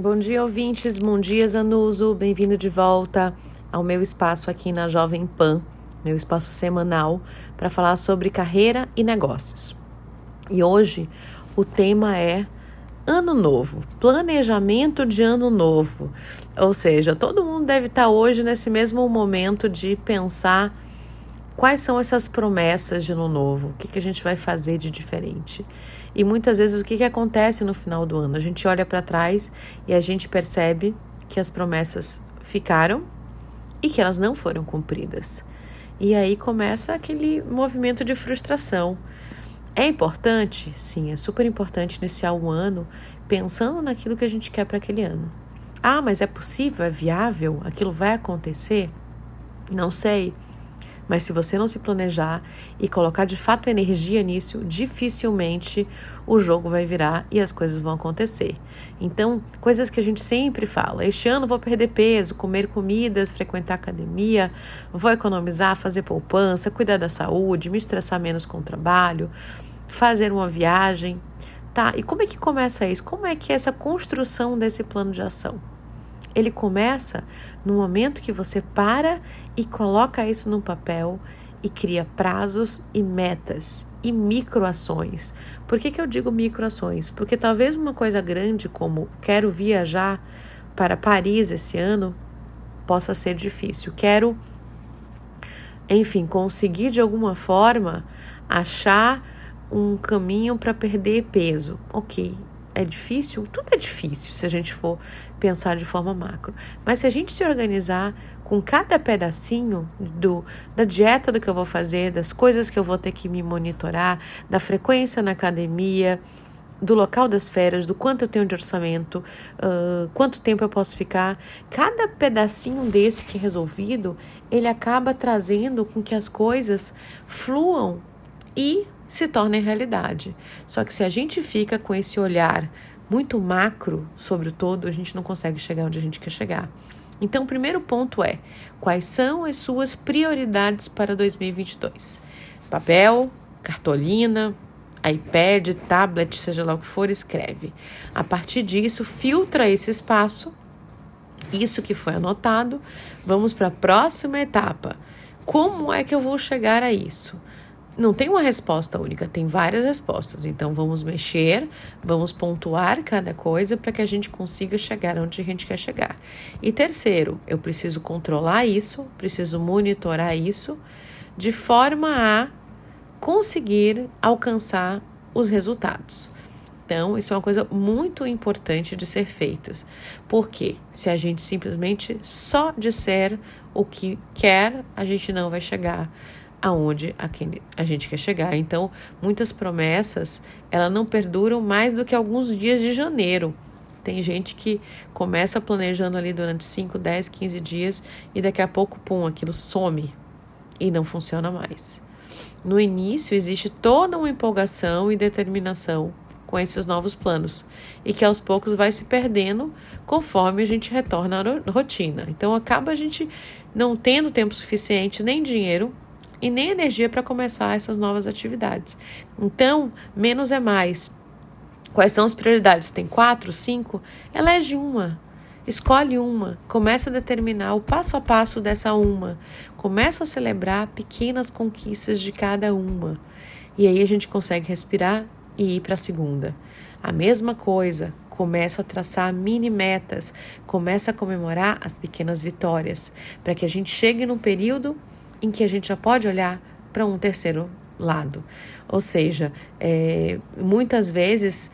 Bom dia, ouvintes. Bom dia, Zanuso. Bem-vindo de volta ao meu espaço aqui na Jovem Pan, meu espaço semanal, para falar sobre carreira e negócios. E hoje o tema é Ano Novo, planejamento de Ano Novo. Ou seja, todo mundo deve estar hoje nesse mesmo momento de pensar quais são essas promessas de Ano Novo, o que, que a gente vai fazer de diferente. E muitas vezes o que, que acontece no final do ano? A gente olha para trás e a gente percebe que as promessas ficaram e que elas não foram cumpridas. E aí começa aquele movimento de frustração. É importante? Sim, é super importante iniciar o ano pensando naquilo que a gente quer para aquele ano. Ah, mas é possível? É viável? Aquilo vai acontecer? Não sei. Mas se você não se planejar e colocar de fato energia nisso, dificilmente o jogo vai virar e as coisas vão acontecer. Então, coisas que a gente sempre fala: este ano vou perder peso, comer comidas, frequentar academia, vou economizar, fazer poupança, cuidar da saúde, me estressar menos com o trabalho, fazer uma viagem. Tá, e como é que começa isso? Como é que é essa construção desse plano de ação? Ele começa no momento que você para e coloca isso no papel e cria prazos e metas e microações. Por que, que eu digo microações? Porque talvez uma coisa grande como quero viajar para Paris esse ano possa ser difícil. Quero, enfim, conseguir de alguma forma achar um caminho para perder peso. Ok, é difícil? Tudo é difícil se a gente for pensar de forma macro. Mas se a gente se organizar com cada pedacinho do, da dieta do que eu vou fazer, das coisas que eu vou ter que me monitorar, da frequência na academia, do local das férias, do quanto eu tenho de orçamento, uh, quanto tempo eu posso ficar. Cada pedacinho desse que é resolvido, ele acaba trazendo com que as coisas fluam e se tornem realidade. Só que se a gente fica com esse olhar muito macro sobre o todo, a gente não consegue chegar onde a gente quer chegar. Então, o primeiro ponto é: quais são as suas prioridades para 2022? Papel, cartolina, iPad, tablet, seja lá o que for, escreve. A partir disso, filtra esse espaço, isso que foi anotado. Vamos para a próxima etapa. Como é que eu vou chegar a isso? Não tem uma resposta única, tem várias respostas. Então vamos mexer, vamos pontuar cada coisa para que a gente consiga chegar onde a gente quer chegar. E terceiro, eu preciso controlar isso, preciso monitorar isso de forma a conseguir alcançar os resultados. Então, isso é uma coisa muito importante de ser feita. Porque se a gente simplesmente só disser o que quer, a gente não vai chegar aonde a gente quer chegar. Então, muitas promessas, ela não perduram mais do que alguns dias de janeiro. Tem gente que começa planejando ali durante 5, 10, 15 dias e daqui a pouco, pum, aquilo some e não funciona mais. No início existe toda uma empolgação e determinação com esses novos planos e que aos poucos vai se perdendo conforme a gente retorna à rotina. Então acaba a gente não tendo tempo suficiente nem dinheiro e nem energia para começar essas novas atividades. Então, menos é mais. Quais são as prioridades? Tem quatro, cinco? Elege uma. Escolhe uma, começa a determinar o passo a passo dessa uma, começa a celebrar pequenas conquistas de cada uma. E aí a gente consegue respirar e ir para a segunda. A mesma coisa, começa a traçar mini metas, começa a comemorar as pequenas vitórias, para que a gente chegue num período em que a gente já pode olhar para um terceiro lado. Ou seja, é, muitas vezes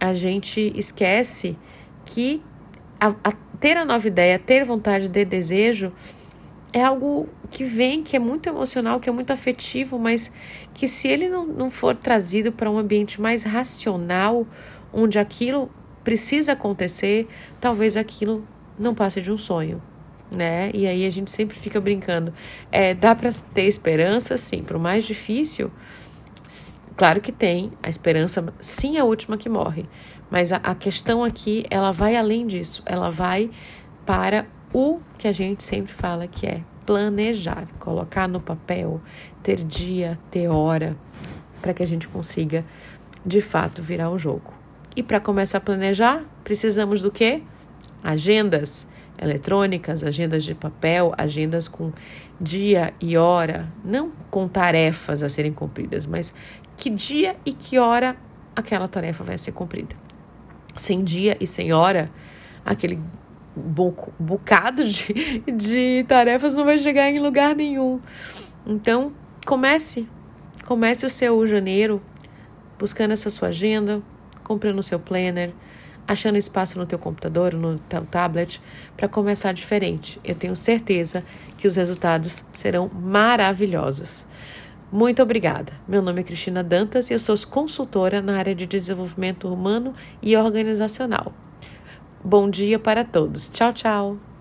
a gente esquece que a, a ter a nova ideia, ter vontade de desejo, é algo que vem, que é muito emocional, que é muito afetivo, mas que se ele não, não for trazido para um ambiente mais racional, onde aquilo precisa acontecer, talvez aquilo não passe de um sonho né? E aí a gente sempre fica brincando. É, dá para ter esperança, sim. Para o mais difícil, claro que tem. A esperança, sim, é a última que morre. Mas a, a questão aqui, ela vai além disso. Ela vai para o que a gente sempre fala que é planejar, colocar no papel, ter dia, ter hora, para que a gente consiga de fato virar o jogo. E para começar a planejar, precisamos do quê? Agendas eletrônicas, agendas de papel, agendas com dia e hora, não com tarefas a serem cumpridas, mas que dia e que hora aquela tarefa vai ser cumprida. Sem dia e sem hora, aquele bocado de, de tarefas não vai chegar em lugar nenhum. Então, comece, comece o seu janeiro buscando essa sua agenda, comprando o seu planner, achando espaço no teu computador, no teu tablet, para começar diferente. Eu tenho certeza que os resultados serão maravilhosos. Muito obrigada. Meu nome é Cristina Dantas e eu sou consultora na área de desenvolvimento humano e organizacional. Bom dia para todos. Tchau, tchau.